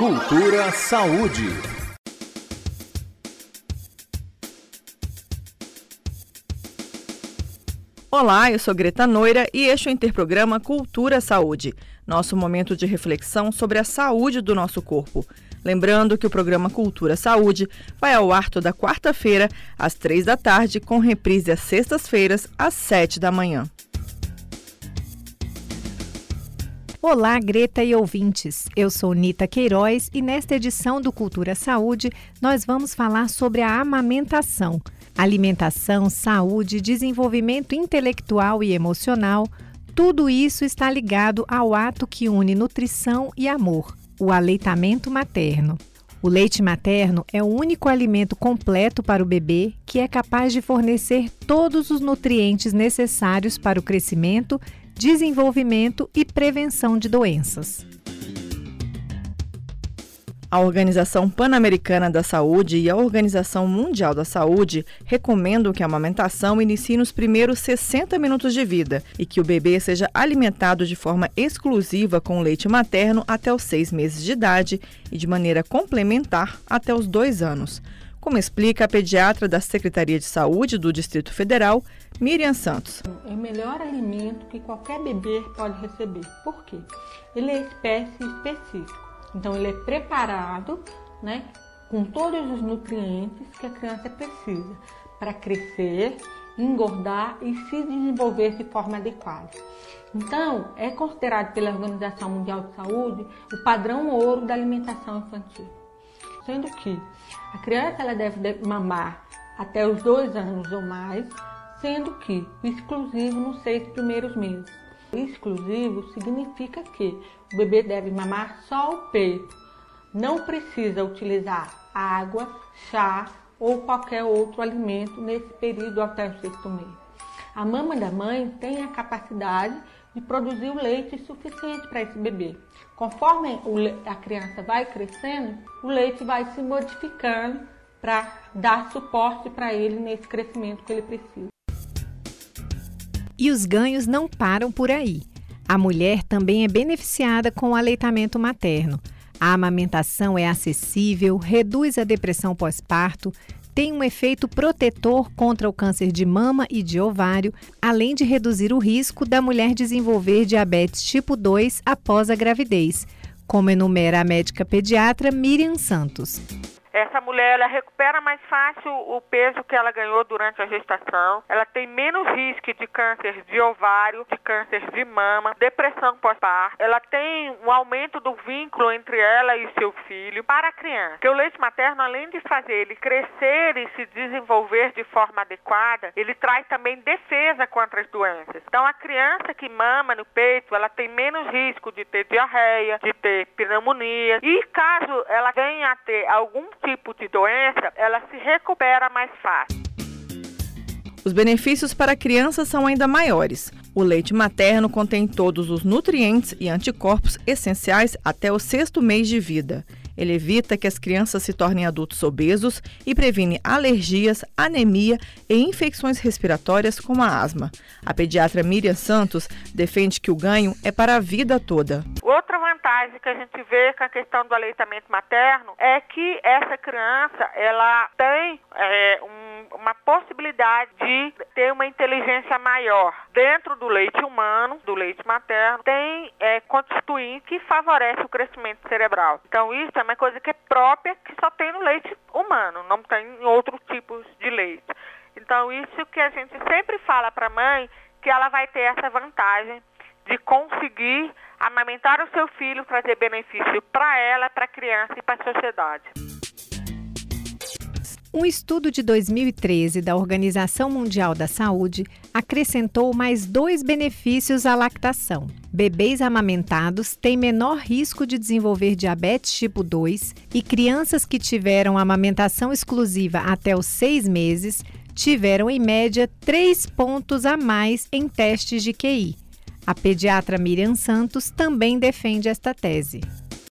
Cultura Saúde. Olá, eu sou Greta Noira e este é o Interprograma Cultura Saúde, nosso momento de reflexão sobre a saúde do nosso corpo. Lembrando que o programa Cultura Saúde vai ao ar toda quarta-feira, às três da tarde, com reprise às sextas-feiras, às sete da manhã. Olá, Greta e ouvintes. Eu sou Nita Queiroz e nesta edição do Cultura Saúde nós vamos falar sobre a amamentação. Alimentação, saúde, desenvolvimento intelectual e emocional, tudo isso está ligado ao ato que une nutrição e amor o aleitamento materno. O leite materno é o único alimento completo para o bebê que é capaz de fornecer todos os nutrientes necessários para o crescimento, desenvolvimento e prevenção de doenças. A Organização Pan-Americana da Saúde e a Organização Mundial da Saúde recomendam que a amamentação inicie nos primeiros 60 minutos de vida e que o bebê seja alimentado de forma exclusiva com leite materno até os seis meses de idade e de maneira complementar até os dois anos. Como explica a pediatra da Secretaria de Saúde do Distrito Federal, Miriam Santos. É o melhor alimento que qualquer bebê pode receber. Por quê? Ele é espécie específico. Então ele é preparado, né, com todos os nutrientes que a criança precisa para crescer, engordar e se desenvolver de forma adequada. Então, é considerado pela Organização Mundial de Saúde o padrão ouro da alimentação infantil. Sendo que a criança ela deve mamar até os dois anos ou mais, sendo que exclusivo nos seis primeiros meses. Exclusivo significa que o bebê deve mamar só o peito. Não precisa utilizar água, chá ou qualquer outro alimento nesse período até o sexto mês. A mama da mãe tem a capacidade de produzir o leite suficiente para esse bebê. Conforme a criança vai crescendo, o leite vai se modificando para dar suporte para ele nesse crescimento que ele precisa. E os ganhos não param por aí. A mulher também é beneficiada com o aleitamento materno. A amamentação é acessível, reduz a depressão pós-parto, tem um efeito protetor contra o câncer de mama e de ovário, além de reduzir o risco da mulher desenvolver diabetes tipo 2 após a gravidez, como enumera a médica pediatra Miriam Santos. Essa mulher ela recupera mais fácil o peso que ela ganhou durante a gestação. Ela tem menos risco de câncer de ovário, de câncer de mama, depressão pós-parto. Ela tem um aumento do vínculo entre ela e seu filho para a criança. Porque o leite materno, além de fazer ele crescer e se desenvolver de forma adequada, ele traz também defesa contra as doenças. Então, a criança que mama no peito, ela tem menos risco de ter diarreia, de ter pneumonia. E caso ela venha a ter algum tipo de doença, ela se recupera mais fácil. Os benefícios para a criança são ainda maiores. O leite materno contém todos os nutrientes e anticorpos essenciais até o sexto mês de vida. Ele evita que as crianças se tornem adultos obesos e previne alergias, anemia e infecções respiratórias como a asma. A pediatra Miriam Santos defende que o ganho é para a vida toda. Outra vantagem que a gente vê com a questão do aleitamento materno é que essa criança ela tem é, um uma possibilidade de ter uma inteligência maior dentro do leite humano, do leite materno, tem é, constituinte que favorece o crescimento cerebral. Então isso é uma coisa que é própria, que só tem no leite humano, não tem em outros tipos de leite. Então isso que a gente sempre fala para a mãe, que ela vai ter essa vantagem de conseguir amamentar o seu filho, trazer benefício para ela, para a criança e para a sociedade. Um estudo de 2013 da Organização Mundial da Saúde acrescentou mais dois benefícios à lactação. Bebês amamentados têm menor risco de desenvolver diabetes tipo 2 e crianças que tiveram amamentação exclusiva até os seis meses tiveram, em média, três pontos a mais em testes de QI. A pediatra Miriam Santos também defende esta tese.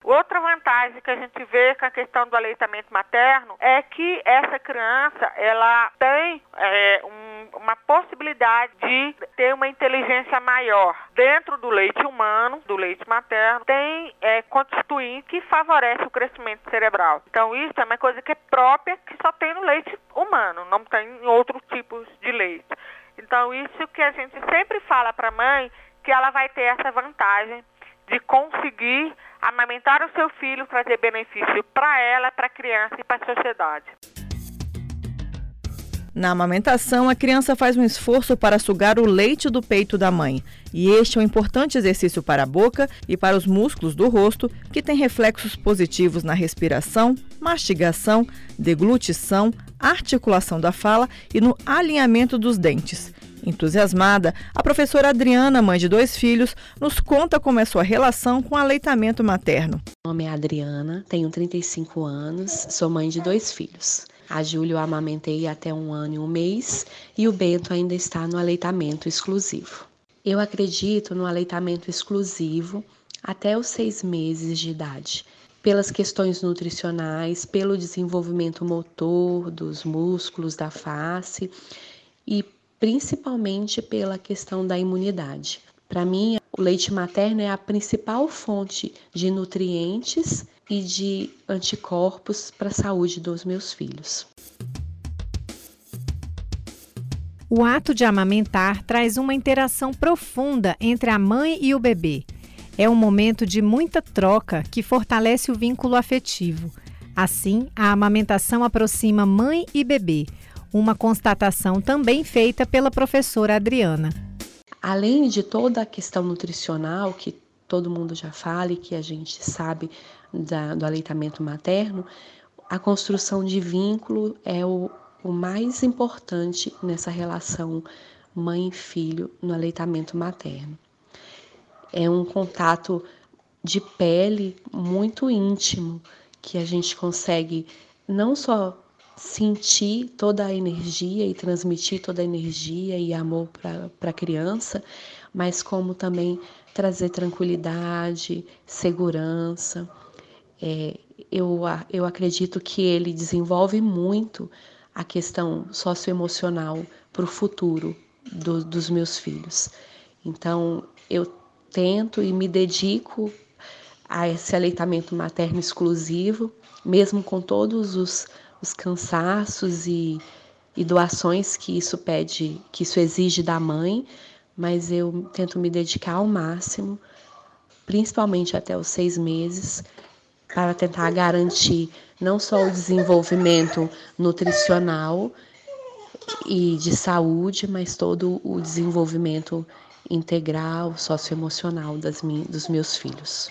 Outra vantagem que a gente vê com a questão do aleitamento materno é que essa criança ela tem é, um, uma possibilidade de ter uma inteligência maior. Dentro do leite humano, do leite materno, tem é, constituinte que favorece o crescimento cerebral. Então isso é uma coisa que é própria, que só tem no leite humano, não tem em outros tipos de leite. Então isso que a gente sempre fala para a mãe, que ela vai ter essa vantagem de conseguir amamentar o seu filho, trazer benefício para ela, para a criança e para a sociedade. Na amamentação, a criança faz um esforço para sugar o leite do peito da mãe. E este é um importante exercício para a boca e para os músculos do rosto, que tem reflexos positivos na respiração, mastigação, deglutição, articulação da fala e no alinhamento dos dentes. Entusiasmada, a professora Adriana, mãe de dois filhos, nos conta como é sua relação com o aleitamento materno. Meu nome é Adriana, tenho 35 anos, sou mãe de dois filhos. A Júlia eu amamentei até um ano e um mês e o Bento ainda está no aleitamento exclusivo. Eu acredito no aleitamento exclusivo até os seis meses de idade, pelas questões nutricionais, pelo desenvolvimento motor dos músculos da face e principalmente pela questão da imunidade. Para mim, o leite materno é a principal fonte de nutrientes e de anticorpos para a saúde dos meus filhos. O ato de amamentar traz uma interação profunda entre a mãe e o bebê. É um momento de muita troca que fortalece o vínculo afetivo. Assim, a amamentação aproxima mãe e bebê, uma constatação também feita pela professora Adriana. Além de toda a questão nutricional que todo mundo já fala e que a gente sabe da, do aleitamento materno, a construção de vínculo é o, o mais importante nessa relação mãe filho no aleitamento materno. É um contato de pele muito íntimo que a gente consegue não só sentir toda a energia e transmitir toda a energia e amor para a criança, mas como também trazer tranquilidade, segurança. É, eu, eu acredito que ele desenvolve muito a questão socioemocional para o futuro do, dos meus filhos. Então, eu tento e me dedico a esse aleitamento materno exclusivo, mesmo com todos os os cansaços e, e doações que isso pede, que isso exige da mãe, mas eu tento me dedicar ao máximo, principalmente até os seis meses, para tentar garantir não só o desenvolvimento nutricional e de saúde, mas todo o desenvolvimento integral, socioemocional das, dos meus filhos.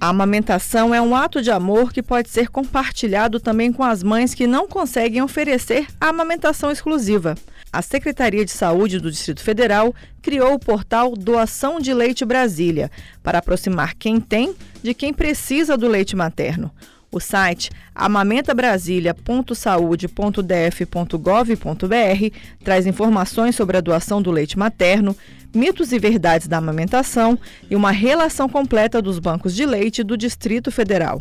A amamentação é um ato de amor que pode ser compartilhado também com as mães que não conseguem oferecer a amamentação exclusiva. A Secretaria de Saúde do Distrito Federal criou o portal Doação de Leite Brasília para aproximar quem tem de quem precisa do leite materno. O site amamentabrasilia.saude.df.gov.br traz informações sobre a doação do leite materno, mitos e verdades da amamentação e uma relação completa dos bancos de leite do Distrito Federal.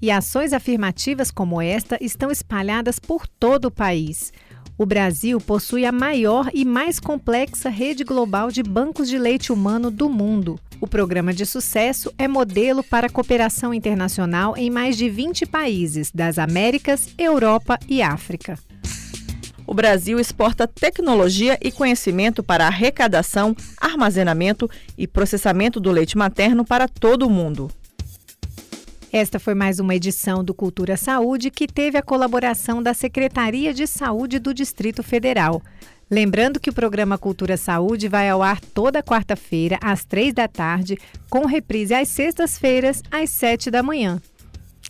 E ações afirmativas como esta estão espalhadas por todo o país. O Brasil possui a maior e mais complexa rede global de bancos de leite humano do mundo. O programa de sucesso é modelo para cooperação internacional em mais de 20 países das Américas, Europa e África. O Brasil exporta tecnologia e conhecimento para arrecadação, armazenamento e processamento do leite materno para todo o mundo. Esta foi mais uma edição do Cultura Saúde que teve a colaboração da Secretaria de Saúde do Distrito Federal. Lembrando que o programa Cultura Saúde vai ao ar toda quarta-feira, às três da tarde, com reprise às sextas-feiras, às sete da manhã.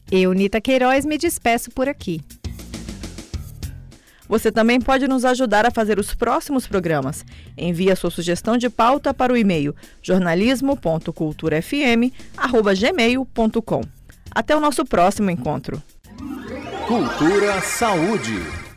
Eu, Nita Queiroz, me despeço por aqui. Você também pode nos ajudar a fazer os próximos programas. Envie a sua sugestão de pauta para o e-mail jornalismo.culturafm.gmail.com. Até o nosso próximo encontro. Cultura Saúde.